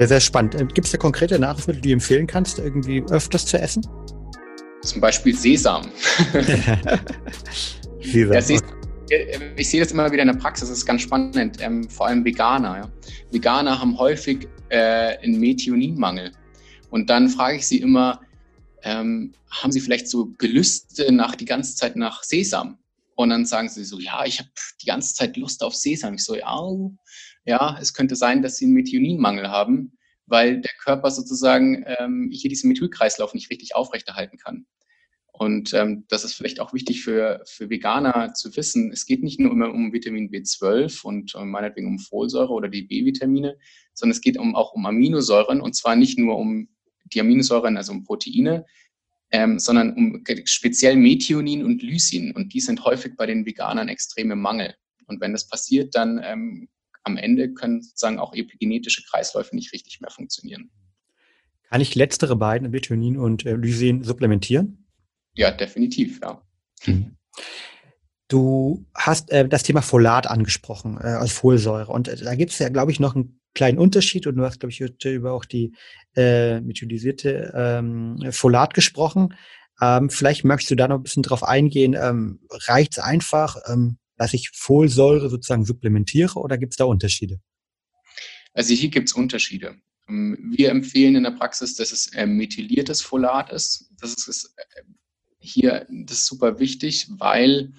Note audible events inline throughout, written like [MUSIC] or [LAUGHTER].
Sehr, sehr spannend. Äh, Gibt es da konkrete Nahrungsmittel, die du empfehlen kannst, irgendwie öfters zu essen? Zum Beispiel Sesam. [LAUGHS] Sesam. Ja, Sesam. Ich sehe das immer wieder in der Praxis, das ist ganz spannend, ähm, vor allem Veganer. Ja. Veganer haben häufig äh, einen Methioninmangel. Und dann frage ich sie immer, ähm, haben sie vielleicht so Gelüste nach die ganze Zeit nach Sesam? Und dann sagen sie so, ja, ich habe die ganze Zeit Lust auf Sesam. Ich so, ja, ja, es könnte sein, dass sie einen Methioninmangel haben, weil der Körper sozusagen ähm, hier diesen Methylkreislauf nicht richtig aufrechterhalten kann. Und ähm, das ist vielleicht auch wichtig für, für Veganer zu wissen. Es geht nicht nur immer um Vitamin B12 und äh, meinetwegen um Folsäure oder die B-Vitamine, sondern es geht um, auch um Aminosäuren und zwar nicht nur um die Aminosäuren, also um Proteine, ähm, sondern um speziell Methionin und Lysin. Und die sind häufig bei den Veganern extrem im Mangel. Und wenn das passiert, dann ähm, am Ende können sozusagen auch epigenetische Kreisläufe nicht richtig mehr funktionieren. Kann ich letztere beiden, Methionin und äh, Lysin, supplementieren? Ja, definitiv, ja. Mhm. Du hast äh, das Thema Folat angesprochen, äh, als Folsäure. Und äh, da gibt es ja, glaube ich, noch einen kleinen Unterschied und du hast, glaube ich, heute über auch die äh, methylisierte ähm, Folat gesprochen. Ähm, vielleicht möchtest du da noch ein bisschen drauf eingehen. Ähm, Reicht es einfach, ähm, dass ich Folsäure sozusagen supplementiere oder gibt es da Unterschiede? Also hier gibt es Unterschiede. Ähm, wir empfehlen in der Praxis, dass es äh, methyliertes Folat ist. Das ist äh, hier das ist super wichtig, weil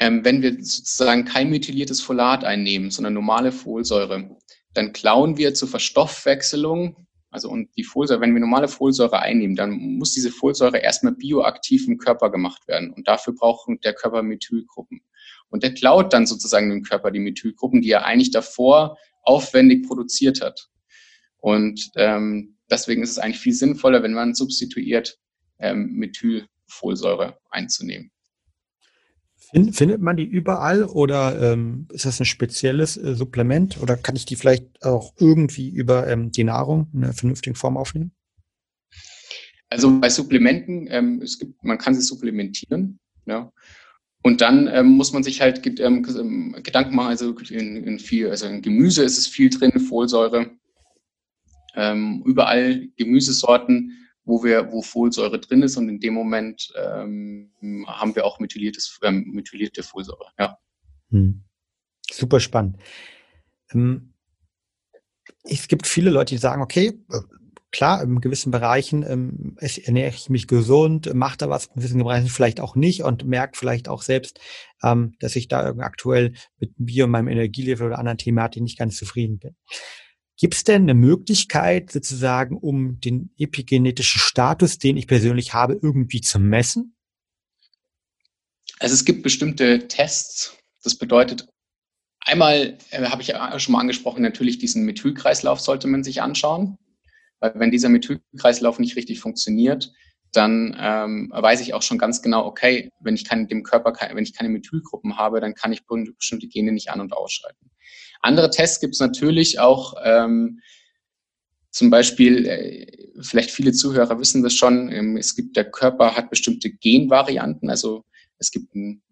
ähm, wenn wir sozusagen kein methyliertes Folat einnehmen, sondern normale Folsäure, dann klauen wir zur Verstoffwechselung, also und die Folsäure, wenn wir normale Folsäure einnehmen, dann muss diese Folsäure erstmal bioaktiv im Körper gemacht werden. Und dafür braucht der Körper Methylgruppen. Und der klaut dann sozusagen dem Körper die Methylgruppen, die er eigentlich davor aufwendig produziert hat. Und ähm, deswegen ist es eigentlich viel sinnvoller, wenn man substituiert, ähm, Methylfolsäure einzunehmen. Find, findet man die überall oder ähm, ist das ein spezielles äh, Supplement oder kann ich die vielleicht auch irgendwie über ähm, die Nahrung in einer vernünftigen Form aufnehmen? Also bei Supplementen, ähm, es gibt, man kann sie supplementieren, ja. Und dann ähm, muss man sich halt ähm, ähm, Gedanken machen, also in, in, viel, also in Gemüse ist es viel drin, Folsäure. Ähm, überall Gemüsesorten wo wir, wo Folsäure drin ist und in dem Moment ähm, haben wir auch methyliertes, ähm, methylierte Folsäure. Ja. Hm. Super spannend. Es gibt viele Leute, die sagen, okay, äh, klar, in gewissen Bereichen ähm, ernähre ich mich gesund, mache da was, in gewissen Bereichen vielleicht auch nicht und merke vielleicht auch selbst, ähm, dass ich da aktuell mit mir und meinem Energielevel oder anderen Thematik nicht ganz zufrieden bin. Gibt es denn eine Möglichkeit, sozusagen, um den epigenetischen Status, den ich persönlich habe, irgendwie zu messen? Also es gibt bestimmte Tests. Das bedeutet, einmal äh, habe ich ja schon mal angesprochen, natürlich diesen Methylkreislauf sollte man sich anschauen. Weil wenn dieser Methylkreislauf nicht richtig funktioniert, dann ähm, weiß ich auch schon ganz genau, okay, wenn ich keine, dem Körper, wenn ich keine Methylgruppen habe, dann kann ich bestimmte Gene nicht an- und ausschalten. Andere Tests gibt es natürlich auch, ähm, zum Beispiel, äh, vielleicht viele Zuhörer wissen das schon, ähm, es gibt, der Körper hat bestimmte Genvarianten, also es gibt ähm,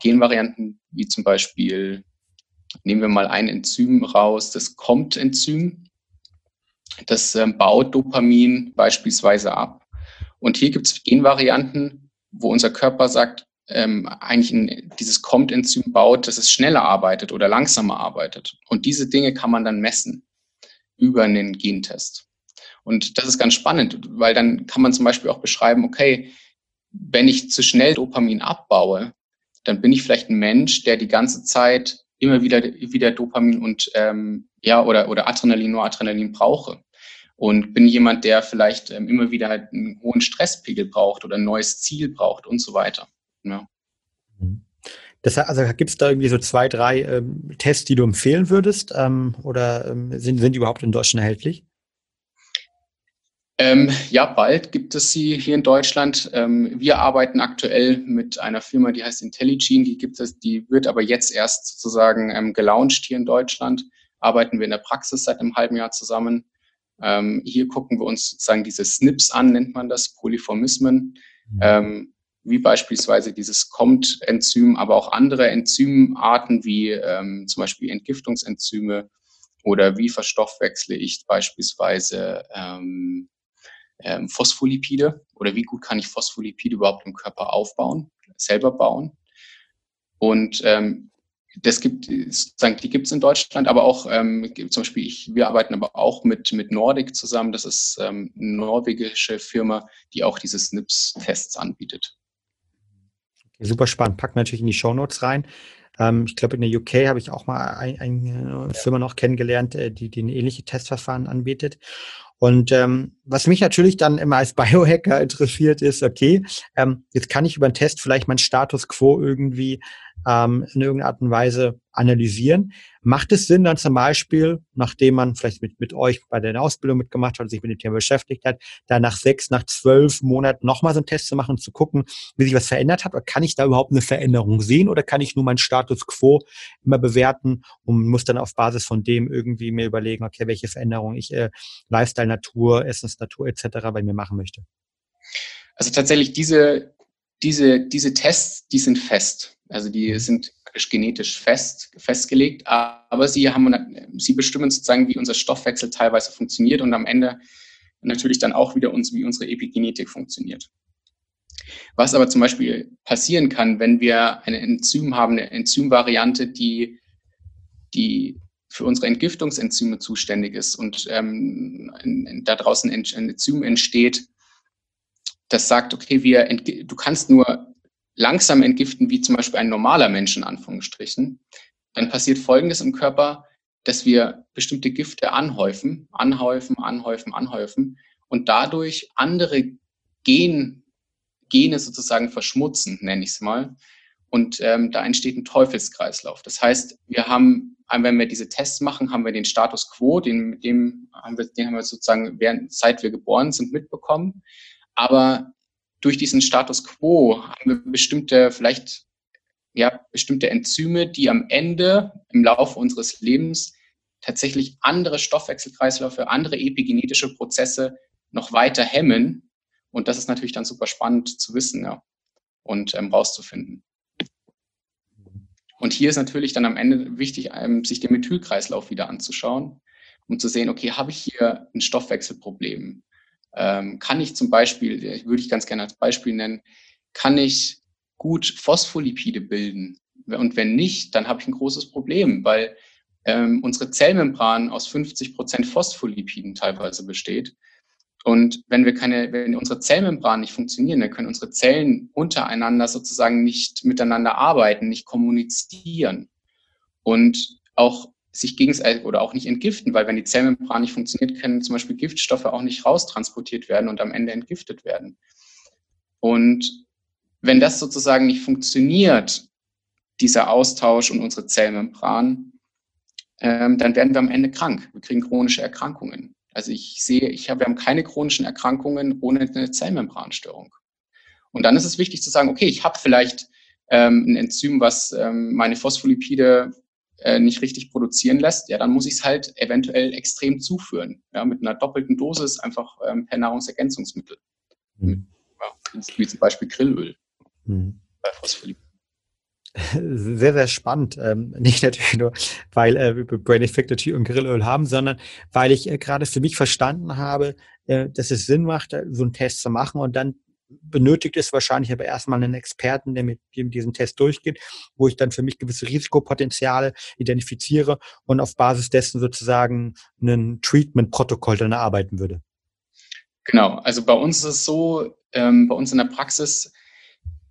Genvarianten wie zum Beispiel, nehmen wir mal ein Enzym raus, das COMT-Enzym, das ähm, baut Dopamin beispielsweise ab. Und hier gibt es Genvarianten, wo unser Körper sagt, ähm, eigentlich ein, dieses COMT-Enzym baut, dass es schneller arbeitet oder langsamer arbeitet. Und diese Dinge kann man dann messen über einen Gentest. Und das ist ganz spannend, weil dann kann man zum Beispiel auch beschreiben, okay, wenn ich zu schnell Dopamin abbaue, dann bin ich vielleicht ein Mensch, der die ganze Zeit immer wieder, wieder Dopamin und ähm, ja oder, oder Adrenalin, nur Adrenalin brauche. Und bin jemand, der vielleicht ähm, immer wieder einen hohen Stresspegel braucht oder ein neues Ziel braucht und so weiter. Ja. Mhm. Das, also gibt es da irgendwie so zwei, drei ähm, Tests, die du empfehlen würdest? Ähm, oder ähm, sind, sind die überhaupt in Deutschland erhältlich? Ähm, ja, bald gibt es sie hier in Deutschland. Ähm, wir arbeiten aktuell mit einer Firma, die heißt Intelligene. Die gibt es, die wird aber jetzt erst sozusagen ähm, gelauncht hier in Deutschland. Arbeiten wir in der Praxis seit einem halben Jahr zusammen. Ähm, hier gucken wir uns sozusagen diese SNPs an, nennt man das, Polyformismen. Mhm. Ähm, wie beispielsweise dieses COMT-Enzym, aber auch andere Enzymarten wie ähm, zum Beispiel Entgiftungsenzyme Oder wie verstoffwechsle ich beispielsweise ähm, ähm, Phospholipide oder wie gut kann ich Phospholipide überhaupt im Körper aufbauen, selber bauen. Und ähm, das gibt, sozusagen, die gibt es in Deutschland, aber auch ähm, zum Beispiel, ich, wir arbeiten aber auch mit, mit Nordic zusammen. Das ist ähm, eine norwegische Firma, die auch diese SNPs-Tests anbietet. Okay, super spannend. Packen wir natürlich in die Show Notes rein. Ähm, ich glaube, in der UK habe ich auch mal eine ein Firma noch kennengelernt, äh, die, die ein ähnliche Testverfahren anbietet. Und ähm, was mich natürlich dann immer als [LAUGHS] Biohacker interessiert ist, okay, ähm, jetzt kann ich über einen Test vielleicht meinen Status quo irgendwie ähm, in irgendeiner Art und Weise analysieren. Macht es Sinn, dann zum Beispiel, nachdem man vielleicht mit, mit euch bei der Ausbildung mitgemacht hat, sich mit dem Thema beschäftigt hat, da nach sechs, nach zwölf Monaten nochmal so einen Test zu machen und zu gucken, wie sich was verändert hat? Oder kann ich da überhaupt eine Veränderung sehen oder kann ich nur meinen Status quo immer bewerten und muss dann auf Basis von dem irgendwie mir überlegen, okay, welche Veränderung ich äh, Lifestyle, Natur, Essensnatur etc. bei mir machen möchte? Also tatsächlich diese, diese, diese Tests, die sind fest. Also die mhm. sind genetisch fest, festgelegt, aber sie haben, sie bestimmen sozusagen, wie unser Stoffwechsel teilweise funktioniert und am Ende natürlich dann auch wieder uns, wie unsere Epigenetik funktioniert. Was aber zum Beispiel passieren kann, wenn wir eine Enzym haben, eine Enzymvariante, die, die für unsere Entgiftungsenzyme zuständig ist und ähm, da draußen ein Enzym entsteht, das sagt, okay, wir, du kannst nur langsam entgiften, wie zum Beispiel ein normaler Mensch in Anführungsstrichen, dann passiert Folgendes im Körper, dass wir bestimmte Gifte anhäufen, anhäufen, anhäufen, anhäufen und dadurch andere Gen, Gene sozusagen verschmutzen, nenne ich es mal. Und ähm, da entsteht ein Teufelskreislauf. Das heißt, wir haben, wenn wir diese Tests machen, haben wir den Status quo, den, dem haben wir, den haben wir sozusagen während, seit wir geboren sind, mitbekommen. Aber durch diesen Status quo haben wir bestimmte, vielleicht ja, bestimmte Enzyme, die am Ende im Laufe unseres Lebens tatsächlich andere Stoffwechselkreisläufe, andere epigenetische Prozesse noch weiter hemmen. Und das ist natürlich dann super spannend zu wissen ja, und ähm, rauszufinden. Und hier ist natürlich dann am Ende wichtig, ähm, sich den Methylkreislauf wieder anzuschauen, um zu sehen, okay, habe ich hier ein Stoffwechselproblem? Ähm, kann ich zum Beispiel, würde ich ganz gerne als Beispiel nennen, kann ich gut Phospholipide bilden? Und wenn nicht, dann habe ich ein großes Problem, weil ähm, unsere Zellmembran aus 50 Prozent Phospholipiden teilweise besteht. Und wenn wir keine, wenn unsere Zellmembran nicht funktionieren, dann können unsere Zellen untereinander sozusagen nicht miteinander arbeiten, nicht kommunizieren. Und auch sich gegenseitig oder auch nicht entgiften, weil wenn die Zellmembran nicht funktioniert, können zum Beispiel Giftstoffe auch nicht raustransportiert werden und am Ende entgiftet werden. Und wenn das sozusagen nicht funktioniert, dieser Austausch und unsere Zellmembran, ähm, dann werden wir am Ende krank. Wir kriegen chronische Erkrankungen. Also ich sehe, ich habe, wir haben keine chronischen Erkrankungen ohne eine Zellmembranstörung. Und dann ist es wichtig zu sagen, okay, ich habe vielleicht ähm, ein Enzym, was ähm, meine Phospholipide äh, nicht richtig produzieren lässt, ja, dann muss ich es halt eventuell extrem zuführen. Ja, mit einer doppelten Dosis einfach ähm, per Nahrungsergänzungsmittel. Mhm. Ja, wie zum Beispiel Grillöl mhm. bei Phospholipid. Sehr, sehr spannend. Ähm, nicht natürlich nur, weil äh, wir Brain Effect und Grillöl haben, sondern weil ich äh, gerade für mich verstanden habe, äh, dass es Sinn macht, so einen Test zu machen und dann benötigt es wahrscheinlich aber erstmal einen Experten, der mit, diesem Test durchgeht, wo ich dann für mich gewisse Risikopotenziale identifiziere und auf Basis dessen sozusagen ein Treatment-Protokoll dann erarbeiten würde. Genau, also bei uns ist es so, ähm, bei uns in der Praxis,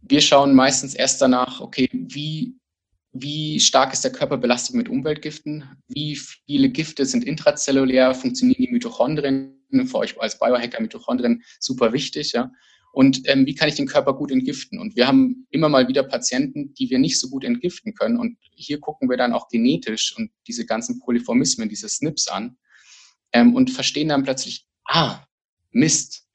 wir schauen meistens erst danach, okay, wie, wie stark ist der Körper belastet mit Umweltgiften, wie viele Gifte sind intrazellulär, funktionieren die Mitochondrien, für euch als Biohacker Mitochondrien super wichtig, ja und ähm, wie kann ich den Körper gut entgiften. Und wir haben immer mal wieder Patienten, die wir nicht so gut entgiften können. Und hier gucken wir dann auch genetisch und diese ganzen Polyformismen, diese SNPs an ähm, und verstehen dann plötzlich, ah, Mist,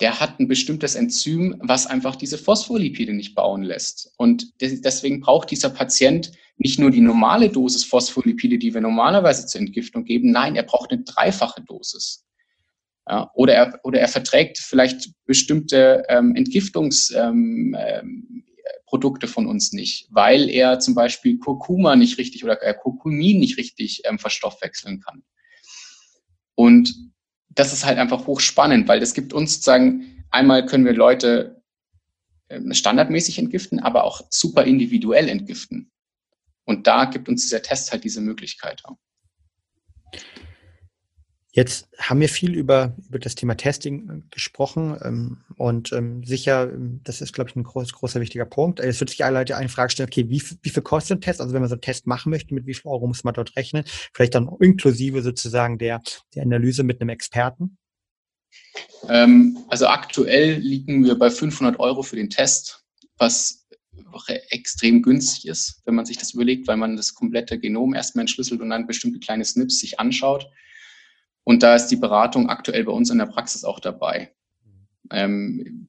der hat ein bestimmtes Enzym, was einfach diese Phospholipide nicht bauen lässt. Und deswegen braucht dieser Patient nicht nur die normale Dosis Phospholipide, die wir normalerweise zur Entgiftung geben, nein, er braucht eine dreifache Dosis. Ja, oder, er, oder er verträgt vielleicht bestimmte ähm, Entgiftungs, ähm, ähm, von uns nicht, weil er zum Beispiel Kurkuma nicht richtig oder äh, Kurkumin nicht richtig ähm, verstoffwechseln kann. Und das ist halt einfach hochspannend, weil das gibt uns sozusagen, einmal können wir Leute äh, standardmäßig entgiften, aber auch super individuell entgiften. Und da gibt uns dieser Test halt diese Möglichkeit. Jetzt haben wir viel über, über das Thema Testing äh, gesprochen ähm, und ähm, sicher, ähm, das ist, glaube ich, ein groß, großer wichtiger Punkt. Es wird sich alle Leute eine Frage stellen, okay, wie, wie viel kostet ein Test? Also wenn man so einen Test machen möchte, mit wie viel Euro muss man dort rechnen? Vielleicht dann inklusive sozusagen der, der Analyse mit einem Experten? Ähm, also aktuell liegen wir bei 500 Euro für den Test, was extrem günstig ist, wenn man sich das überlegt, weil man das komplette Genom erstmal entschlüsselt und dann bestimmte kleine Snips sich anschaut. Und da ist die Beratung aktuell bei uns in der Praxis auch dabei. Ähm,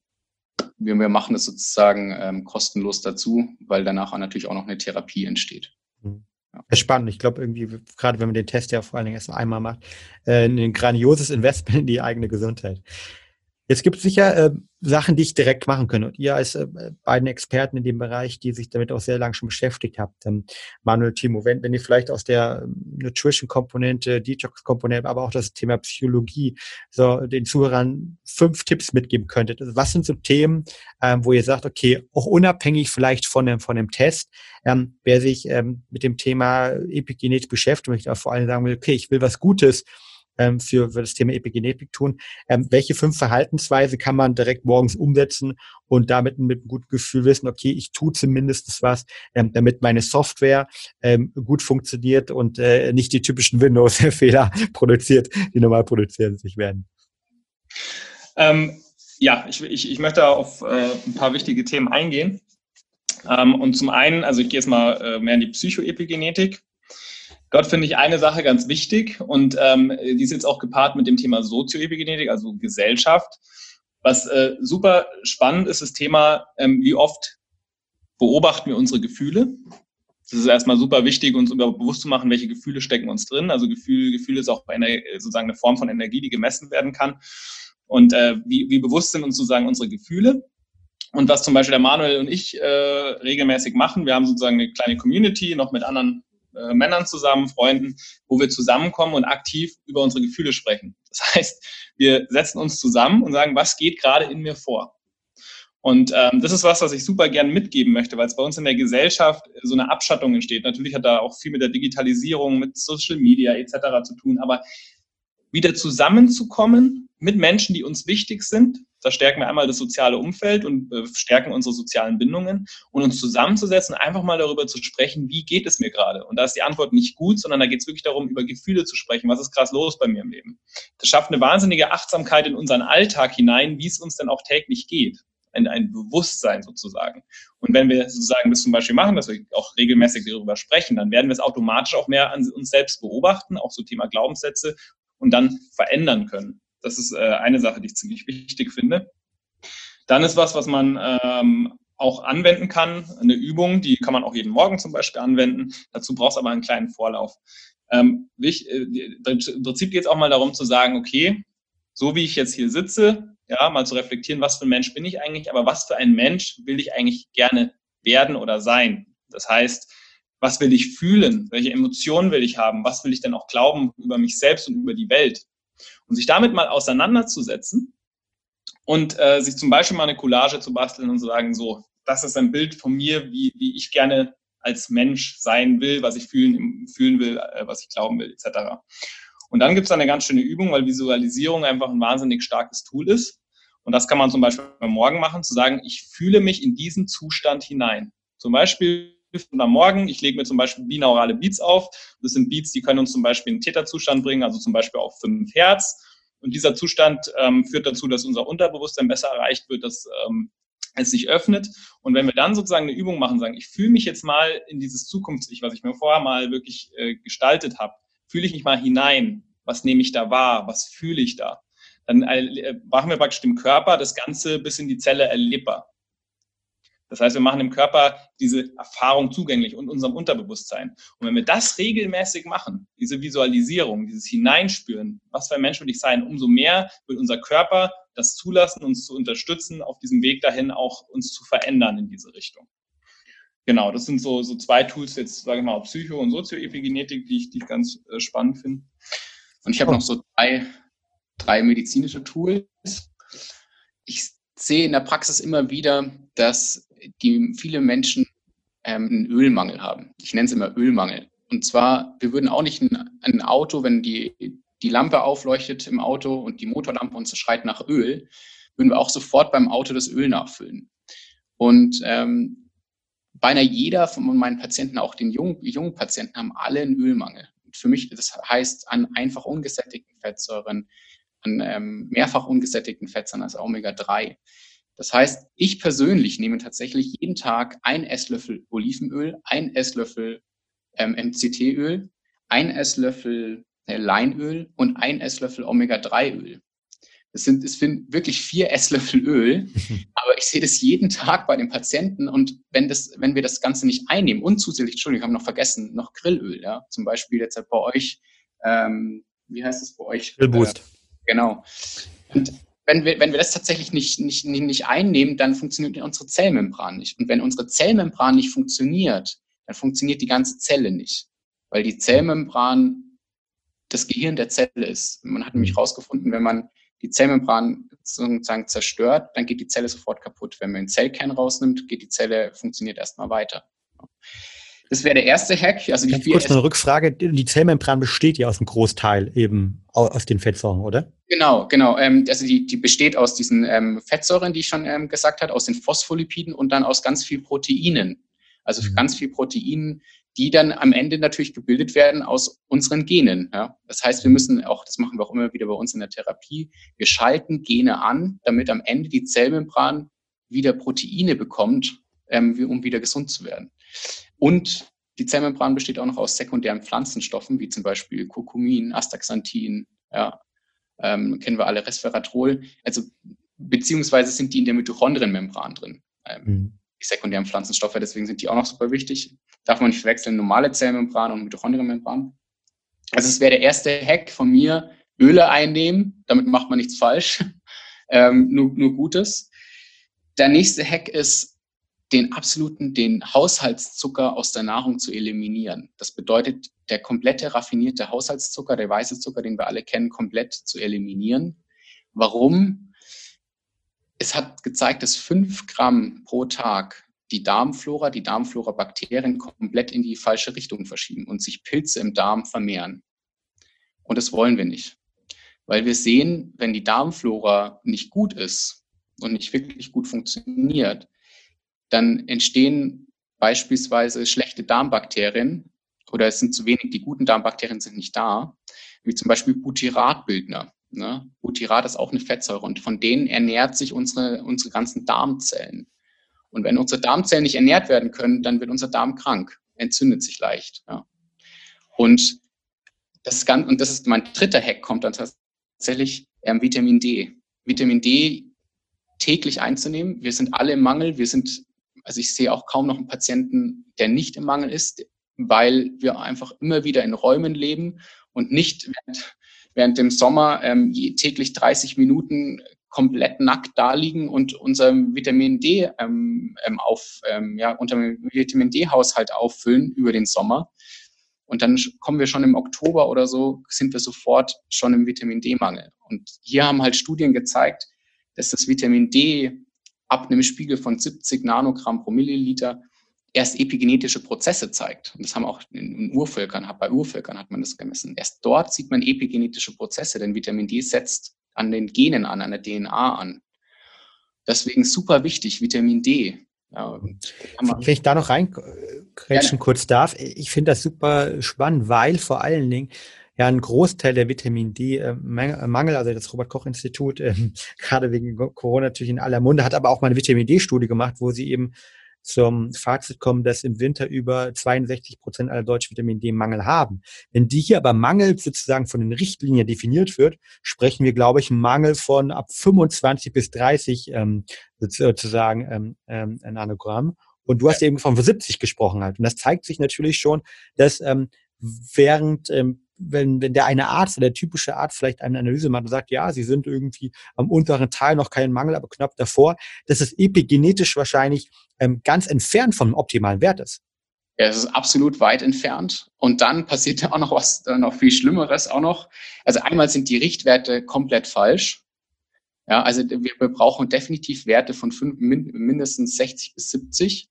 wir, wir, machen das sozusagen ähm, kostenlos dazu, weil danach natürlich auch noch eine Therapie entsteht. Mhm. Ja. Spannend. Ich glaube irgendwie, gerade wenn man den Test ja vor allen Dingen erst einmal macht, äh, ein grandioses Investment in die eigene Gesundheit. Jetzt gibt es sicher äh, Sachen, die ich direkt machen kann. Und ihr als äh, beiden Experten in dem Bereich, die sich damit auch sehr lange schon beschäftigt habt, ähm, Manuel, Timo, wenn, wenn ihr vielleicht aus der ähm, Nutrition-Komponente, Detox-Komponente, aber auch das Thema Psychologie, so den Zuhörern fünf Tipps mitgeben könntet. Also was sind so Themen, ähm, wo ihr sagt, okay, auch unabhängig vielleicht von dem, von dem Test, ähm, wer sich ähm, mit dem Thema Epigenetik beschäftigt, möchte auch vor allem sagen will, okay, ich will was Gutes ähm, für, für das Thema Epigenetik tun. Ähm, welche fünf Verhaltensweise kann man direkt morgens umsetzen und damit mit einem guten Gefühl wissen, okay, ich tue zumindest was, ähm, damit meine Software ähm, gut funktioniert und äh, nicht die typischen Windows-Fehler [LAUGHS] produziert, die normal produziert sich werden. Ähm, ja, ich, ich, ich möchte auf äh, ein paar wichtige Themen eingehen. Ähm, und zum einen, also ich gehe jetzt mal äh, mehr in die Psychoepigenetik. Dort finde ich eine Sache ganz wichtig und ähm, die ist jetzt auch gepaart mit dem Thema Sozioepigenetik, also Gesellschaft. Was äh, super spannend ist, das Thema, ähm, wie oft beobachten wir unsere Gefühle. Das ist erstmal super wichtig, uns bewusst zu machen, welche Gefühle stecken uns drin. Also Gefühl, Gefühle ist auch eine, sozusagen eine Form von Energie, die gemessen werden kann. Und äh, wie, wie bewusst sind uns sozusagen unsere Gefühle? Und was zum Beispiel der Manuel und ich äh, regelmäßig machen, wir haben sozusagen eine kleine Community, noch mit anderen äh, Männern zusammen, Freunden, wo wir zusammenkommen und aktiv über unsere Gefühle sprechen. Das [LAUGHS] heißt, wir setzen uns zusammen und sagen, was geht gerade in mir vor? Und ähm, das ist was, was ich super gern mitgeben möchte, weil es bei uns in der Gesellschaft so eine Abschattung entsteht. Natürlich hat da auch viel mit der Digitalisierung, mit Social Media etc. zu tun, aber wieder zusammenzukommen mit Menschen, die uns wichtig sind, da stärken wir einmal das soziale Umfeld und äh, stärken unsere sozialen Bindungen und uns zusammenzusetzen, einfach mal darüber zu sprechen, wie geht es mir gerade? Und da ist die Antwort nicht gut, sondern da geht es wirklich darum, über Gefühle zu sprechen. Was ist krass los bei mir im Leben? Das schafft eine wahnsinnige Achtsamkeit in unseren Alltag hinein, wie es uns denn auch täglich geht. Ein, ein Bewusstsein sozusagen. Und wenn wir sozusagen das zum Beispiel machen, dass wir auch regelmäßig darüber sprechen, dann werden wir es automatisch auch mehr an uns selbst beobachten, auch so Thema Glaubenssätze und dann verändern können. Das ist äh, eine Sache, die ich ziemlich wichtig finde. Dann ist was, was man ähm, auch anwenden kann, eine Übung, die kann man auch jeden Morgen zum Beispiel anwenden. Dazu braucht es aber einen kleinen Vorlauf. Ähm, ich, äh, Im Prinzip geht es auch mal darum zu sagen, okay, so wie ich jetzt hier sitze, ja, mal zu reflektieren, was für ein Mensch bin ich eigentlich, aber was für ein Mensch will ich eigentlich gerne werden oder sein? Das heißt, was will ich fühlen? Welche Emotionen will ich haben? Was will ich denn auch glauben über mich selbst und über die Welt? Und sich damit mal auseinanderzusetzen und äh, sich zum Beispiel mal eine Collage zu basteln und zu sagen, so, das ist ein Bild von mir, wie, wie ich gerne als Mensch sein will, was ich fühlen, fühlen will, äh, was ich glauben will, etc. Und dann gibt es eine ganz schöne Übung, weil Visualisierung einfach ein wahnsinnig starkes Tool ist. Und das kann man zum Beispiel Morgen machen, zu sagen, ich fühle mich in diesen Zustand hinein. Zum Beispiel am Morgen. Ich lege mir zum Beispiel binaurale Beats auf. Das sind Beats, die können uns zum Beispiel in Täterzustand bringen, also zum Beispiel auf 5 Hertz. Und dieser Zustand ähm, führt dazu, dass unser Unterbewusstsein besser erreicht wird, dass ähm, es sich öffnet. Und wenn wir dann sozusagen eine Übung machen, sagen, ich fühle mich jetzt mal in dieses Zukunfts-Ich, was ich mir vorher mal wirklich äh, gestaltet habe, fühle ich mich mal hinein. Was nehme ich da wahr? Was fühle ich da? Dann äh, machen wir praktisch dem Körper das Ganze bis in die Zelle erlebbar. Das heißt, wir machen dem Körper diese Erfahrung zugänglich und unserem Unterbewusstsein. Und wenn wir das regelmäßig machen, diese Visualisierung, dieses Hineinspüren, was für ein Mensch will ich sein, umso mehr wird unser Körper das zulassen, uns zu unterstützen, auf diesem Weg dahin auch uns zu verändern in diese Richtung. Genau, das sind so, so zwei Tools jetzt, sage ich mal, Psycho- und Sozioepigenetik, die ich, die ich ganz äh, spannend finde. Und ich habe noch so drei, drei medizinische Tools. Ich sehe in der Praxis immer wieder, dass die viele Menschen ähm, einen Ölmangel haben. Ich nenne es immer Ölmangel. Und zwar, wir würden auch nicht ein, ein Auto, wenn die, die Lampe aufleuchtet im Auto und die Motorlampe uns schreit nach Öl, würden wir auch sofort beim Auto das Öl nachfüllen. Und ähm, beinahe jeder von meinen Patienten, auch den jungen, jungen Patienten, haben alle einen Ölmangel. Und für mich, das heißt an einfach ungesättigten Fettsäuren, an ähm, mehrfach ungesättigten Fettsäuren als Omega-3. Das heißt, ich persönlich nehme tatsächlich jeden Tag ein Esslöffel Olivenöl, ein Esslöffel ähm, MCT-Öl, ein Esslöffel äh, Leinöl und ein Esslöffel Omega-3-Öl. Das sind, es sind wirklich vier [LAUGHS] Esslöffel Öl, aber ich sehe das jeden Tag bei den Patienten und wenn das, wenn wir das Ganze nicht einnehmen und zusätzlich, Entschuldigung, haben noch vergessen, noch Grillöl, ja, zum Beispiel jetzt bei euch, ähm, wie heißt es bei euch? Grillboost. Äh, genau. Und wenn wir, wenn wir das tatsächlich nicht, nicht, nicht einnehmen, dann funktioniert unsere Zellmembran nicht. Und wenn unsere Zellmembran nicht funktioniert, dann funktioniert die ganze Zelle nicht. Weil die Zellmembran das Gehirn der Zelle ist. Man hat nämlich herausgefunden, wenn man die Zellmembran sozusagen zerstört, dann geht die Zelle sofort kaputt. Wenn man den Zellkern rausnimmt, geht die Zelle, funktioniert erstmal weiter. Das wäre der erste Hack. Also die Ganz kurz eine Rückfrage. Die Zellmembran besteht ja aus einem Großteil eben aus den Fettsäuren, oder? Genau, genau. Ähm, also die, die besteht aus diesen ähm, Fettsäuren, die ich schon ähm, gesagt habe, aus den Phospholipiden und dann aus ganz viel Proteinen. Also mhm. ganz viel Proteinen, die dann am Ende natürlich gebildet werden aus unseren Genen. Ja? Das heißt, wir müssen auch, das machen wir auch immer wieder bei uns in der Therapie, wir schalten Gene an, damit am Ende die Zellmembran wieder Proteine bekommt, um wieder gesund zu werden. Und die Zellmembran besteht auch noch aus sekundären Pflanzenstoffen, wie zum Beispiel Kurkumin, Astaxanthin, ja, ähm, kennen wir alle Resveratrol. Also beziehungsweise sind die in der Mitochondrienmembran drin, ähm, mhm. die sekundären Pflanzenstoffe. Deswegen sind die auch noch super wichtig. Darf man nicht verwechseln, normale Zellmembran und Mitochondrienmembran. Also es wäre der erste Hack von mir, Öle einnehmen. Damit macht man nichts falsch, [LAUGHS] ähm, nur, nur Gutes. Der nächste Hack ist den absoluten, den Haushaltszucker aus der Nahrung zu eliminieren. Das bedeutet, der komplette raffinierte Haushaltszucker, der weiße Zucker, den wir alle kennen, komplett zu eliminieren. Warum? Es hat gezeigt, dass fünf Gramm pro Tag die Darmflora, die Darmflora-Bakterien komplett in die falsche Richtung verschieben und sich Pilze im Darm vermehren. Und das wollen wir nicht. Weil wir sehen, wenn die Darmflora nicht gut ist und nicht wirklich gut funktioniert, dann entstehen beispielsweise schlechte Darmbakterien oder es sind zu wenig, die guten Darmbakterien sind nicht da, wie zum Beispiel Butyratbildner. Ne? Butyrat ist auch eine Fettsäure und von denen ernährt sich unsere, unsere ganzen Darmzellen. Und wenn unsere Darmzellen nicht ernährt werden können, dann wird unser Darm krank, entzündet sich leicht. Ja. Und das ganz, und das ist mein dritter Hack, kommt dann tatsächlich ähm, Vitamin D. Vitamin D täglich einzunehmen. Wir sind alle im Mangel. Wir sind also ich sehe auch kaum noch einen Patienten, der nicht im Mangel ist, weil wir einfach immer wieder in Räumen leben und nicht während, während dem Sommer ähm, täglich 30 Minuten komplett nackt da liegen und unser Vitamin D ähm, ähm, auf, ähm, ja, unter Vitamin D-Haushalt auffüllen über den Sommer. Und dann kommen wir schon im Oktober oder so, sind wir sofort schon im Vitamin D-Mangel. Und hier haben halt Studien gezeigt, dass das Vitamin D ab einem Spiegel von 70 Nanogramm pro Milliliter erst epigenetische Prozesse zeigt. Und das haben auch in Urvölkern, bei Urvölkern hat man das gemessen. Erst dort sieht man epigenetische Prozesse, denn Vitamin D setzt an den Genen an, an der DNA an. Deswegen super wichtig, Vitamin D. Ja, Wenn ich da noch reingrätschen kurz darf, ich finde das super spannend, weil vor allen Dingen ja ein Großteil der Vitamin D-Mangel, also das Robert-Koch-Institut, [LAUGHS] äh, gerade wegen Corona natürlich in aller Munde, hat aber auch mal eine Vitamin D-Studie gemacht, wo sie eben zum Fazit kommen, dass im Winter über 62 Prozent aller Deutschen Vitamin D-Mangel haben. Wenn die hier aber Mangel sozusagen von den Richtlinien definiert wird, sprechen wir, glaube ich, Mangel von ab 25 bis 30 ähm, sozusagen ähm, ähm, Nanogramm. Und du hast eben von 70 gesprochen halt. Und das zeigt sich natürlich schon, dass ähm, während ähm, wenn, wenn der eine Arzt, der typische Arzt vielleicht eine Analyse macht und sagt, ja, sie sind irgendwie am unteren Teil noch kein Mangel, aber knapp davor, dass es epigenetisch wahrscheinlich ähm, ganz entfernt vom optimalen Wert ist. Ja, es ist absolut weit entfernt. Und dann passiert [LAUGHS] ja auch noch was, äh, noch viel Schlimmeres auch noch. Also einmal sind die Richtwerte komplett falsch. Ja, also wir brauchen definitiv Werte von fünf, mindestens 60 bis 70.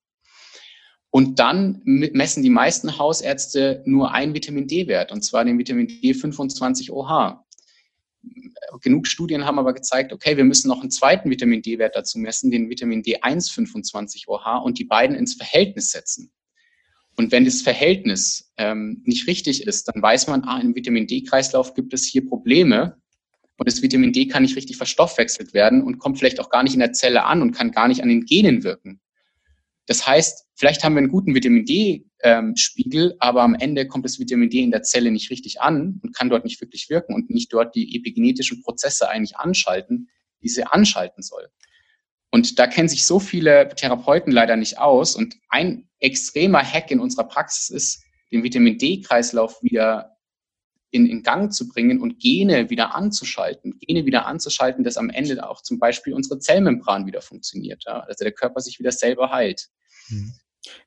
Und dann messen die meisten Hausärzte nur einen Vitamin D-Wert, und zwar den Vitamin D 25 OH. Genug Studien haben aber gezeigt, okay, wir müssen noch einen zweiten Vitamin D-Wert dazu messen, den Vitamin D1 25 OH, und die beiden ins Verhältnis setzen. Und wenn das Verhältnis ähm, nicht richtig ist, dann weiß man, ah, im Vitamin D-Kreislauf gibt es hier Probleme und das Vitamin D kann nicht richtig verstoffwechselt werden und kommt vielleicht auch gar nicht in der Zelle an und kann gar nicht an den Genen wirken. Das heißt, vielleicht haben wir einen guten Vitamin D-Spiegel, ähm, aber am Ende kommt das Vitamin D in der Zelle nicht richtig an und kann dort nicht wirklich wirken und nicht dort die epigenetischen Prozesse eigentlich anschalten, die sie anschalten soll. Und da kennen sich so viele Therapeuten leider nicht aus. Und ein extremer Hack in unserer Praxis ist, den Vitamin D-Kreislauf wieder in, in Gang zu bringen und Gene wieder anzuschalten. Gene wieder anzuschalten, dass am Ende auch zum Beispiel unsere Zellmembran wieder funktioniert. Ja? Also der Körper sich wieder selber heilt. Hm.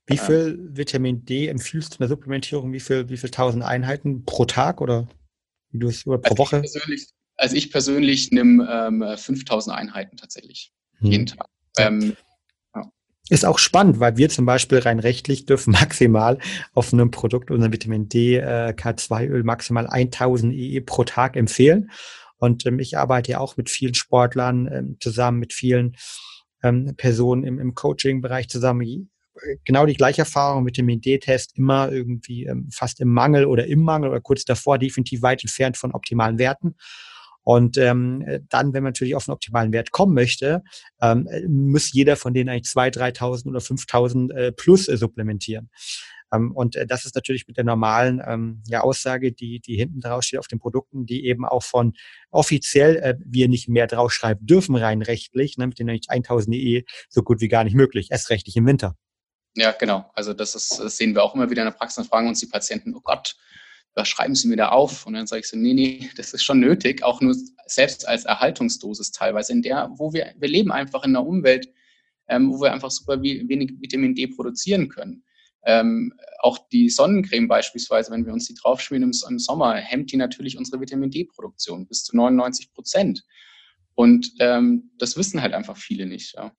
Wie viel Vitamin D empfiehlst du in der Supplementierung? Wie viel, wie viel tausend Einheiten pro Tag oder wie du es oder pro also Woche? Ich also ich persönlich nehme ähm, 5000 Einheiten tatsächlich hm. jeden Tag. Ähm, ist auch spannend, weil wir zum Beispiel rein rechtlich dürfen [LAUGHS] maximal auf einem Produkt unser Vitamin D äh, K2-Öl maximal 1000 EE pro Tag empfehlen. Und ähm, ich arbeite ja auch mit vielen Sportlern ähm, zusammen, mit vielen ähm, Personen im, im Coaching-Bereich zusammen. Genau die gleiche Erfahrung mit dem D-Test, immer irgendwie ähm, fast im Mangel oder im Mangel oder kurz davor, definitiv weit entfernt von optimalen Werten. Und ähm, dann, wenn man natürlich auf einen optimalen Wert kommen möchte, ähm, muss jeder von denen eigentlich 2.000, 3.000 oder 5.000 äh, plus äh, supplementieren. Ähm, und äh, das ist natürlich mit der normalen ähm, ja, Aussage, die, die hinten drauf steht auf den Produkten, die eben auch von offiziell äh, wir nicht mehr draufschreiben dürfen, rein rechtlich, ne, mit den 1000 EE so gut wie gar nicht möglich, erst rechtlich im Winter. Ja, genau. Also das, ist, das sehen wir auch immer wieder in der Praxis und fragen uns die Patienten, oh Gott, was schreiben Sie mir da auf? Und dann sage ich so, nee, nee, das ist schon nötig, auch nur selbst als Erhaltungsdosis teilweise, in der, wo wir, wir leben einfach in einer Umwelt, ähm, wo wir einfach super wenig Vitamin D produzieren können. Ähm, auch die Sonnencreme beispielsweise, wenn wir uns die draufschmieren im, im Sommer, hemmt die natürlich unsere Vitamin D-Produktion bis zu 99 Prozent. Und ähm, das wissen halt einfach viele nicht. Ja.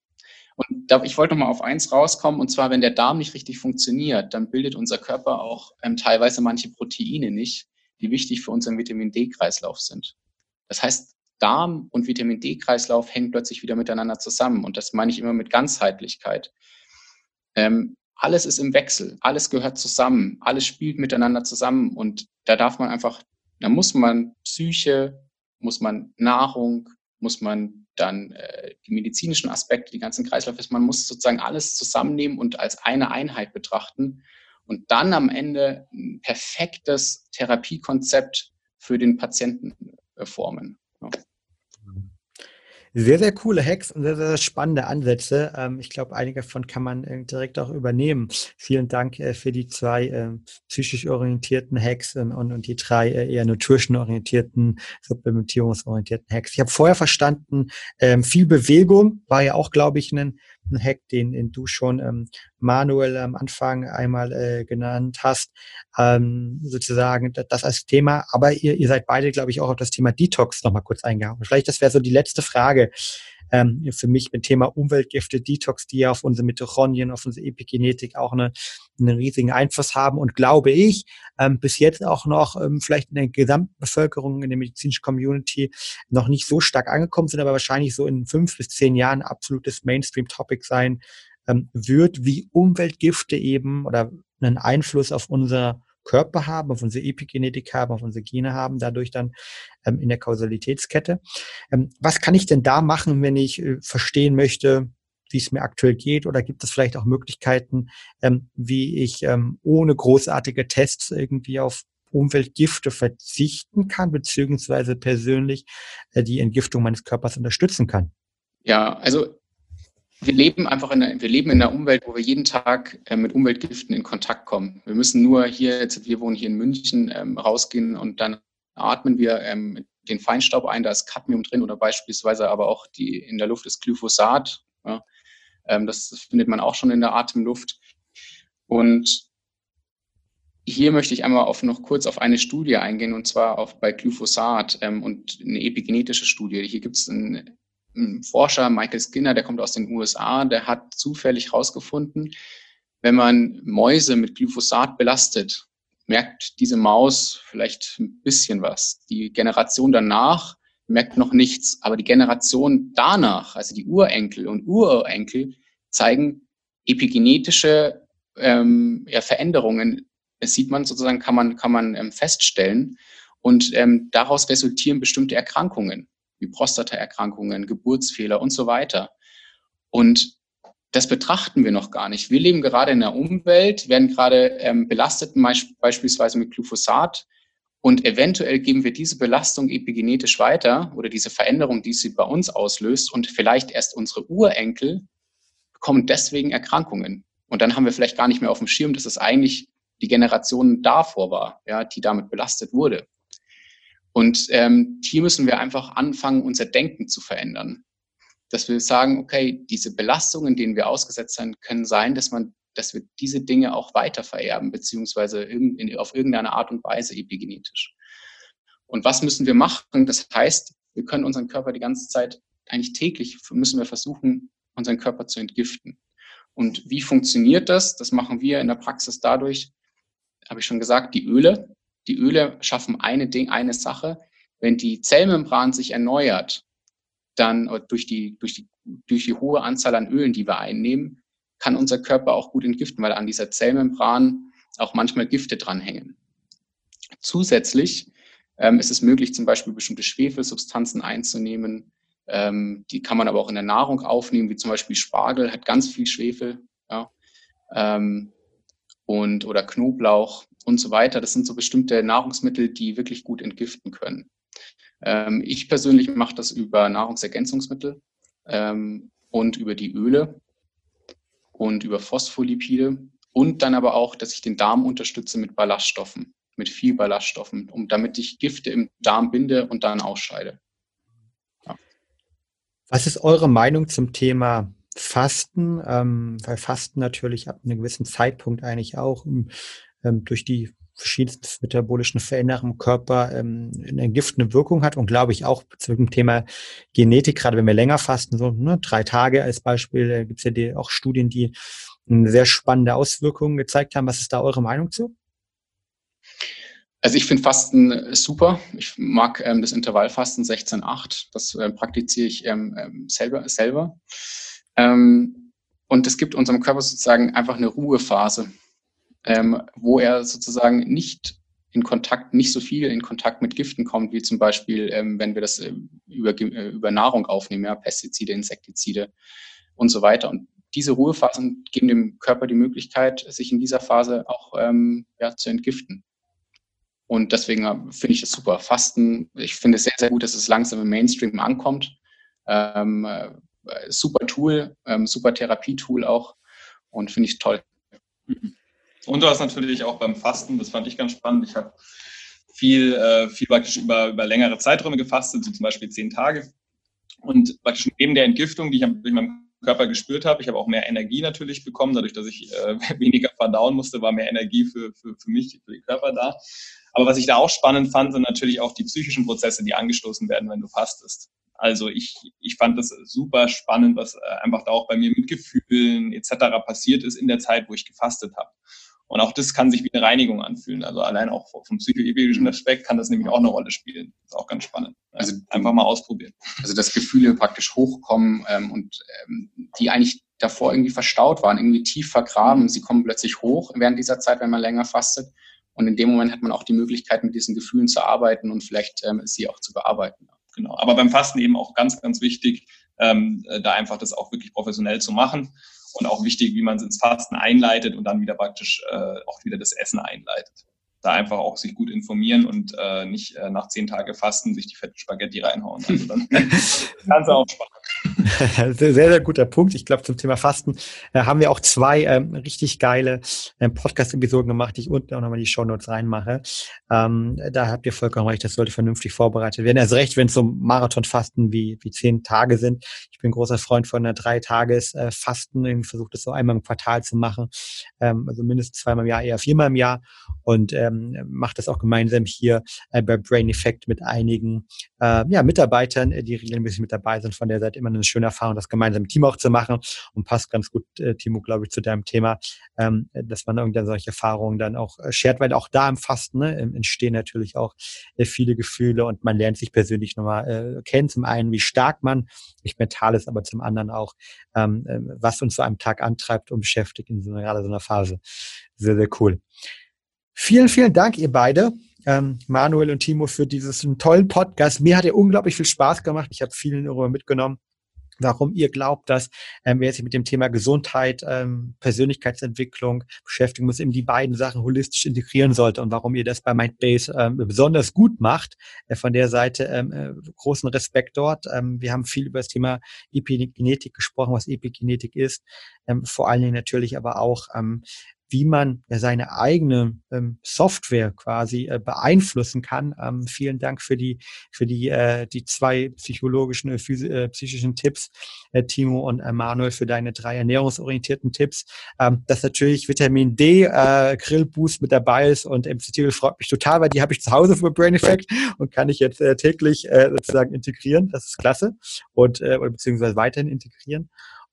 Und da, ich wollte noch mal auf eins rauskommen, und zwar, wenn der Darm nicht richtig funktioniert, dann bildet unser Körper auch ähm, teilweise manche Proteine nicht, die wichtig für unseren Vitamin D-Kreislauf sind. Das heißt, Darm und Vitamin D-Kreislauf hängen plötzlich wieder miteinander zusammen. Und das meine ich immer mit Ganzheitlichkeit. Ähm, alles ist im Wechsel, alles gehört zusammen, alles spielt miteinander zusammen. Und da darf man einfach, da muss man Psyche, muss man Nahrung, muss man dann äh, die medizinischen Aspekte, die ganzen Kreisläufe, man muss sozusagen alles zusammennehmen und als eine Einheit betrachten und dann am Ende ein perfektes Therapiekonzept für den Patienten äh, formen. Ja. Sehr, sehr coole Hacks und sehr, sehr spannende Ansätze. Ähm, ich glaube, einige davon kann man äh, direkt auch übernehmen. Vielen Dank äh, für die zwei äh, psychisch orientierten Hacks und, und die drei eher nutrition orientierten, supplementierungsorientierten Hacks. Ich habe vorher verstanden, ähm, viel Bewegung war ja auch, glaube ich, ein ein Hack, den, den du schon ähm, Manuel am Anfang einmal äh, genannt hast, ähm, sozusagen das als Thema. Aber ihr, ihr seid beide, glaube ich, auch auf das Thema Detox nochmal kurz eingehauen. Vielleicht das wäre so die letzte Frage ähm, für mich mit Thema Umweltgifte, Detox, die ja auf unsere Mitochondrien, auf unsere Epigenetik auch eine, einen riesigen Einfluss haben und glaube ich, ähm, bis jetzt auch noch ähm, vielleicht in der Gesamtbevölkerung, in der medizinischen Community noch nicht so stark angekommen sind, aber wahrscheinlich so in fünf bis zehn Jahren absolutes Mainstream-Topic sein ähm, wird, wie Umweltgifte eben oder einen Einfluss auf unser Körper haben, auf unsere Epigenetik haben, auf unsere Gene haben, dadurch dann ähm, in der Kausalitätskette. Ähm, was kann ich denn da machen, wenn ich äh, verstehen möchte, wie es mir aktuell geht? Oder gibt es vielleicht auch Möglichkeiten, ähm, wie ich ähm, ohne großartige Tests irgendwie auf Umweltgifte verzichten kann, beziehungsweise persönlich äh, die Entgiftung meines Körpers unterstützen kann? Ja, also wir leben einfach in einer, wir leben in einer Umwelt, wo wir jeden Tag äh, mit Umweltgiften in Kontakt kommen. Wir müssen nur hier, jetzt, wir wohnen hier in München, ähm, rausgehen und dann atmen wir ähm, den Feinstaub ein, da ist Cadmium drin oder beispielsweise aber auch die in der Luft ist Glyphosat. Ja. Ähm, das, das findet man auch schon in der Atemluft. Und hier möchte ich einmal auf, noch kurz auf eine Studie eingehen, und zwar auf, bei Glyphosat ähm, und eine epigenetische Studie. Hier gibt es einen, einen, Forscher, Michael Skinner, der kommt aus den USA, der hat zufällig herausgefunden, wenn man Mäuse mit Glyphosat belastet, merkt diese Maus vielleicht ein bisschen was. Die Generation danach merkt noch nichts, aber die Generation danach, also die Urenkel und Urenkel, zeigen epigenetische ähm, ja, Veränderungen das sieht man sozusagen, kann man, kann man ähm, feststellen. Und ähm, daraus resultieren bestimmte Erkrankungen, wie Prostataerkrankungen, Geburtsfehler und so weiter. Und das betrachten wir noch gar nicht. Wir leben gerade in einer Umwelt, werden gerade ähm, belastet, beispielsweise mit Glyphosat. Und eventuell geben wir diese Belastung epigenetisch weiter oder diese Veränderung, die sie bei uns auslöst und vielleicht erst unsere Urenkel bekommen deswegen Erkrankungen. Und dann haben wir vielleicht gar nicht mehr auf dem Schirm, dass es eigentlich die Generation davor war, ja, die damit belastet wurde. Und ähm, hier müssen wir einfach anfangen, unser Denken zu verändern. Dass wir sagen, okay, diese Belastungen, denen wir ausgesetzt sein, können sein, dass man, dass wir diese Dinge auch weiter vererben, beziehungsweise in, auf irgendeine Art und Weise epigenetisch. Und was müssen wir machen? Das heißt, wir können unseren Körper die ganze Zeit, eigentlich täglich müssen wir versuchen, unseren Körper zu entgiften. Und wie funktioniert das? Das machen wir in der Praxis dadurch, habe ich schon gesagt, die Öle. Die Öle schaffen eine Ding, eine Sache. Wenn die Zellmembran sich erneuert, dann äh, durch die, durch die, durch die hohe Anzahl an Ölen, die wir einnehmen, kann unser Körper auch gut entgiften, weil an dieser Zellmembran auch manchmal Gifte dranhängen. Zusätzlich ähm, ist es möglich, zum Beispiel bestimmte Schwefelsubstanzen einzunehmen. Ähm, die kann man aber auch in der Nahrung aufnehmen, wie zum Beispiel Spargel, hat ganz viel Schwefel. Ja. Ähm, und oder Knoblauch und so weiter. Das sind so bestimmte Nahrungsmittel, die wirklich gut entgiften können. Ähm, ich persönlich mache das über Nahrungsergänzungsmittel ähm, und über die Öle und über Phospholipide und dann aber auch, dass ich den Darm unterstütze mit Ballaststoffen, mit viel Ballaststoffen, um damit ich Gifte im Darm binde und dann ausscheide. Ja. Was ist eure Meinung zum Thema Fasten, ähm, weil Fasten natürlich ab einem gewissen Zeitpunkt eigentlich auch ähm, durch die verschiedensten metabolischen Veränderungen im Körper ähm, eine giftende Wirkung hat und glaube ich auch zu dem Thema Genetik, gerade wenn wir länger fasten, so ne, drei Tage als Beispiel, äh, gibt es ja die, auch Studien, die sehr spannende Auswirkungen gezeigt haben. Was ist da eure Meinung zu? Also ich finde Fasten super. Ich mag ähm, das Intervallfasten 16-8. Das äh, praktiziere ich ähm, ähm selber. selber. Ähm, und es gibt unserem Körper sozusagen einfach eine Ruhephase, ähm, wo er sozusagen nicht in Kontakt, nicht so viel in Kontakt mit Giften kommt, wie zum Beispiel, ähm, wenn wir das äh, über, äh, über Nahrung aufnehmen, ja, Pestizide, Insektizide und so weiter. Und diese Ruhephasen geben dem Körper die Möglichkeit, sich in dieser Phase auch ähm, ja, zu entgiften. Und deswegen äh, finde ich das super. Fasten, ich finde es sehr, sehr gut, dass es langsam im Mainstream ankommt. Ähm, äh, super Tool, ähm, super Therapietool auch und finde ich toll. Und du hast natürlich auch beim Fasten, das fand ich ganz spannend. Ich habe viel, äh, viel praktisch über, über längere Zeiträume gefastet, so zum Beispiel zehn Tage. Und praktisch neben der Entgiftung, die ich durch meinen Körper gespürt habe, ich habe auch mehr Energie natürlich bekommen, dadurch, dass ich äh, [LAUGHS] weniger verdauen musste, war mehr Energie für, für, für mich, für den Körper da. Aber was ich da auch spannend fand, sind natürlich auch die psychischen Prozesse, die angestoßen werden, wenn du fastest. Also ich, ich fand das super spannend, was äh, einfach da auch bei mir mit Gefühlen etc. passiert ist in der Zeit, wo ich gefastet habe. Und auch das kann sich wie eine Reinigung anfühlen. Also allein auch vom psychoethischen Aspekt kann das nämlich auch eine Rolle spielen. Das ist auch ganz spannend. Also einfach mal ausprobieren. Also dass Gefühle praktisch hochkommen ähm, und ähm, die eigentlich davor irgendwie verstaut waren, irgendwie tief vergraben. Sie kommen plötzlich hoch während dieser Zeit, wenn man länger fastet. Und in dem Moment hat man auch die Möglichkeit, mit diesen Gefühlen zu arbeiten und vielleicht ähm, sie auch zu bearbeiten. Genau. Aber beim Fasten eben auch ganz, ganz wichtig, ähm, da einfach das auch wirklich professionell zu machen und auch wichtig, wie man es ins Fasten einleitet und dann wieder praktisch äh, auch wieder das Essen einleitet da einfach auch sich gut informieren und äh, nicht äh, nach zehn Tage Fasten sich die fetten Spaghetti reinhauen. Also dann [LAUGHS] kannst du auch sparen. [LAUGHS] sehr, sehr guter Punkt. Ich glaube, zum Thema Fasten äh, haben wir auch zwei ähm, richtig geile ähm, Podcast-Episoden gemacht, die ich unten auch nochmal die Show Notes reinmache. Ähm, da habt ihr vollkommen recht, das sollte vernünftig vorbereitet werden. Also recht, wenn es so Marathonfasten wie, wie zehn Tage sind. Ich bin großer Freund von einer Drei-Tages-Fasten. Äh, ich versuche das so einmal im Quartal zu machen. Ähm, also mindestens zweimal im Jahr, eher viermal im Jahr. Und ähm, macht das auch gemeinsam hier äh, bei Brain Effect mit einigen äh, ja, Mitarbeitern, äh, die regelmäßig mit dabei sind. Von der Seite immer eine schöne Erfahrung, das gemeinsam im Team auch zu machen und passt ganz gut, äh, Timo, glaube ich, zu deinem Thema, ähm, dass man irgendwann solche Erfahrungen dann auch äh, shared, weil auch da im Fasten ne, entstehen natürlich auch äh, viele Gefühle und man lernt sich persönlich nochmal äh, kennen. Zum einen, wie stark man nicht mental ist, aber zum anderen auch, ähm, äh, was uns so einem Tag antreibt und beschäftigt in so einer, gerade so einer Phase. Sehr, sehr cool. Vielen, vielen Dank, ihr beide, ähm, Manuel und Timo, für diesen tollen Podcast. Mir hat er unglaublich viel Spaß gemacht. Ich habe vielen darüber mitgenommen, warum ihr glaubt, dass ähm, wer sich mit dem Thema Gesundheit, ähm, Persönlichkeitsentwicklung beschäftigen muss, eben die beiden Sachen holistisch integrieren sollte und warum ihr das bei Mindbase ähm, besonders gut macht. Äh, von der Seite ähm, äh, großen Respekt dort. Ähm, wir haben viel über das Thema Epigenetik gesprochen, was Epigenetik ist. Ähm, vor allen Dingen natürlich aber auch, ähm, wie man seine eigene ähm, Software quasi äh, beeinflussen kann. Ähm, vielen Dank für die für die äh, die zwei psychologischen äh, äh psychischen Tipps, äh, Timo und Manuel für deine drei ernährungsorientierten Tipps. Ähm, dass natürlich Vitamin D äh, Grillboost mit dabei ist und MCT freut mich total, weil die habe ich zu Hause für Brain Effect und kann ich jetzt äh, täglich äh, sozusagen integrieren. Das ist klasse und äh, beziehungsweise weiterhin integrieren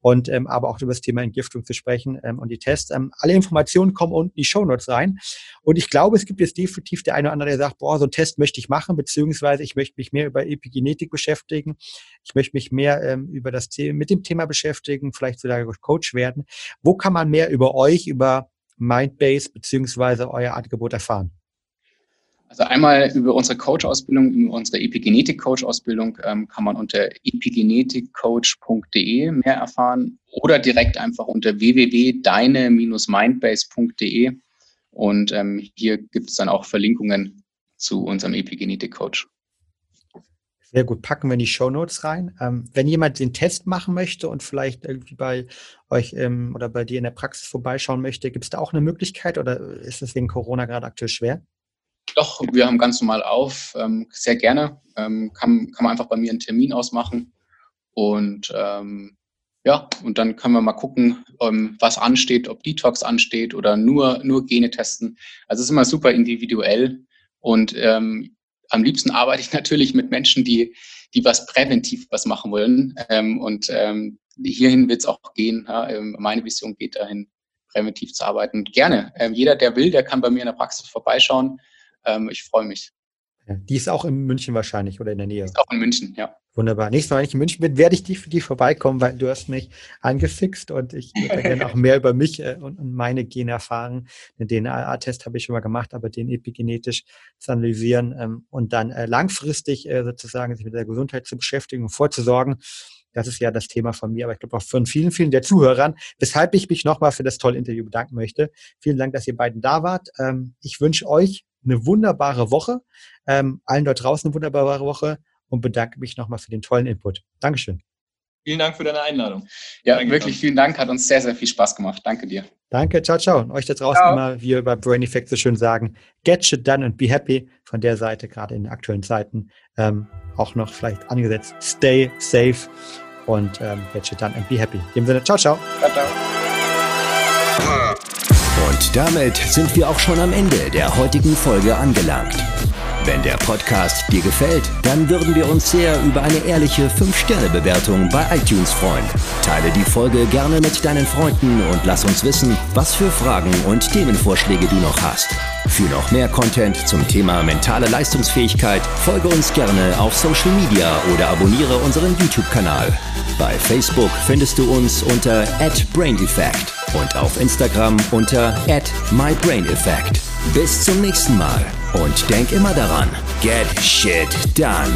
und ähm, aber auch über das Thema Entgiftung zu sprechen ähm, und die Tests. Ähm, alle Informationen kommen unten in die Show Notes rein. Und ich glaube, es gibt jetzt definitiv der eine oder andere, der sagt, boah, so einen Test möchte ich machen, beziehungsweise ich möchte mich mehr über Epigenetik beschäftigen. Ich möchte mich mehr ähm, über das Thema, mit dem Thema beschäftigen, vielleicht sogar Coach werden. Wo kann man mehr über euch, über Mindbase beziehungsweise euer Angebot erfahren? Also einmal über unsere Coach-Ausbildung, unsere Epigenetik-Coach-Ausbildung ähm, kann man unter epigenetikcoach.de mehr erfahren oder direkt einfach unter www.deine-mindbase.de und ähm, hier gibt es dann auch Verlinkungen zu unserem Epigenetik-Coach. Sehr gut, packen wir in die Show Notes rein. Ähm, wenn jemand den Test machen möchte und vielleicht irgendwie bei euch ähm, oder bei dir in der Praxis vorbeischauen möchte, gibt es da auch eine Möglichkeit oder ist es wegen Corona gerade aktuell schwer? Doch, wir haben ganz normal auf, ähm, sehr gerne. Ähm, kann, kann man einfach bei mir einen Termin ausmachen. Und ähm, ja, und dann können wir mal gucken, ähm, was ansteht, ob Detox ansteht oder nur, nur Gene testen. Also es ist immer super individuell. Und ähm, am liebsten arbeite ich [LAUGHS] natürlich mit Menschen, die, die was präventiv was machen wollen. Ähm, und ähm, hierhin wird es auch gehen. Ja? Ähm, meine Vision geht dahin, präventiv zu arbeiten. Gerne. Ähm, jeder, der will, der kann bei mir in der Praxis vorbeischauen ähm, ich freue mich. Die ist auch in München wahrscheinlich oder in der Nähe. Ist auch in München, ja. Wunderbar. Nächstes Mal, wenn ich in München bin, werde ich definitiv vorbeikommen, weil du hast mich angefixt und ich würde gerne [LAUGHS] auch mehr über mich äh, und, meine Gene erfahren. Den DNA-Test habe ich schon mal gemacht, aber den epigenetisch zu analysieren ähm, und dann äh, langfristig äh, sozusagen sich mit der Gesundheit zu beschäftigen und vorzusorgen. Das ist ja das Thema von mir, aber ich glaube auch von vielen, vielen der Zuhörern, weshalb ich mich nochmal für das tolle Interview bedanken möchte. Vielen Dank, dass ihr beiden da wart. Ähm, ich wünsche euch eine wunderbare Woche. Ähm, allen dort draußen eine wunderbare Woche und bedanke mich nochmal für den tollen Input. Dankeschön. Vielen Dank für deine Einladung. Ja, Danke wirklich vielen Dank. Hat uns sehr, sehr viel Spaß gemacht. Danke dir. Danke, ciao, ciao. Und euch da draußen ciao. immer, wie wir bei Brain Effect so schön sagen, get shit done and be happy. Von der Seite, gerade in den aktuellen Zeiten, ähm, auch noch vielleicht angesetzt, stay safe und ähm, get shit done and be happy. In dem Sinne, ciao, ciao. Ciao, ciao. Und damit sind wir auch schon am Ende der heutigen Folge angelangt. Wenn der Podcast dir gefällt, dann würden wir uns sehr über eine ehrliche 5-Sterne-Bewertung bei iTunes freuen. Teile die Folge gerne mit deinen Freunden und lass uns wissen, was für Fragen und Themenvorschläge du noch hast. Für noch mehr Content zum Thema mentale Leistungsfähigkeit folge uns gerne auf Social Media oder abonniere unseren YouTube-Kanal. Bei Facebook findest du uns unter @braineffect und auf Instagram unter @mybraineffect. Bis zum nächsten Mal und denk immer daran, get shit done.